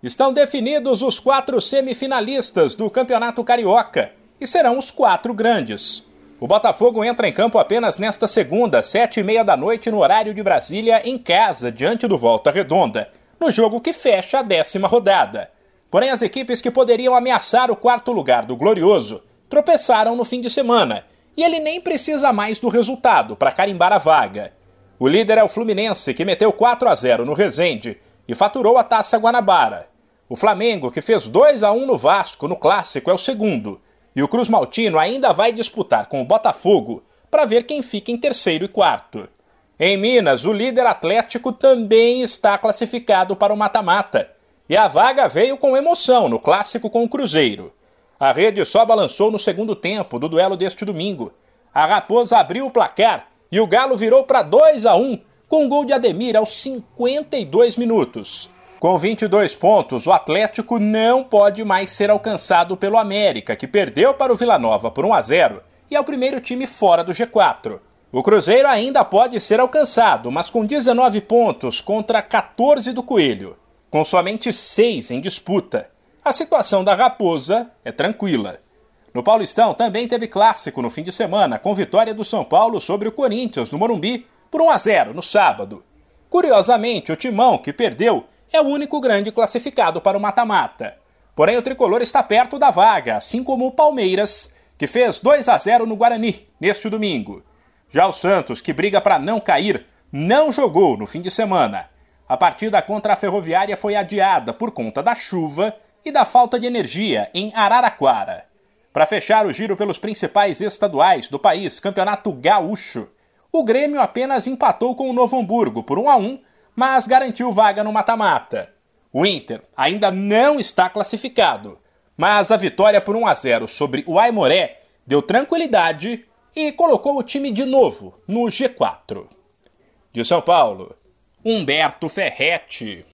Estão definidos os quatro semifinalistas do Campeonato Carioca e serão os quatro grandes. O Botafogo entra em campo apenas nesta segunda, sete e meia da noite, no horário de Brasília, em casa, diante do Volta Redonda, no jogo que fecha a décima rodada. Porém, as equipes que poderiam ameaçar o quarto lugar do Glorioso tropeçaram no fim de semana e ele nem precisa mais do resultado para carimbar a vaga. O líder é o Fluminense, que meteu 4 a 0 no Resende e faturou a Taça Guanabara. O Flamengo, que fez 2 a 1 no Vasco no clássico, é o segundo. E o Cruz Maltino ainda vai disputar com o Botafogo para ver quem fica em terceiro e quarto. Em Minas, o líder Atlético também está classificado para o mata-mata. E a vaga veio com emoção no clássico com o Cruzeiro. A rede só balançou no segundo tempo do duelo deste domingo. A Raposa abriu o placar e o Galo virou para 2 a 1 com gol de Ademir aos 52 minutos. Com 22 pontos, o Atlético não pode mais ser alcançado pelo América, que perdeu para o Vila Nova por 1 a 0 e é o primeiro time fora do G4. O Cruzeiro ainda pode ser alcançado, mas com 19 pontos contra 14 do Coelho, com somente 6 em disputa. A situação da Raposa é tranquila. No Paulistão também teve clássico no fim de semana, com vitória do São Paulo sobre o Corinthians no Morumbi por 1 a 0 no sábado. Curiosamente, o Timão, que perdeu, é o único grande classificado para o mata-mata. Porém, o tricolor está perto da vaga, assim como o Palmeiras, que fez 2 a 0 no Guarani neste domingo. Já o Santos, que briga para não cair, não jogou no fim de semana. A partida contra a Ferroviária foi adiada por conta da chuva e da falta de energia em Araraquara. Para fechar o giro pelos principais estaduais do país, Campeonato Gaúcho, o Grêmio apenas empatou com o Novo Hamburgo por 1 a 1 mas garantiu vaga no mata-mata. O Inter ainda não está classificado, mas a vitória por 1 a 0 sobre o Aimoré deu tranquilidade e colocou o time de novo no G4. De São Paulo, Humberto Ferretti.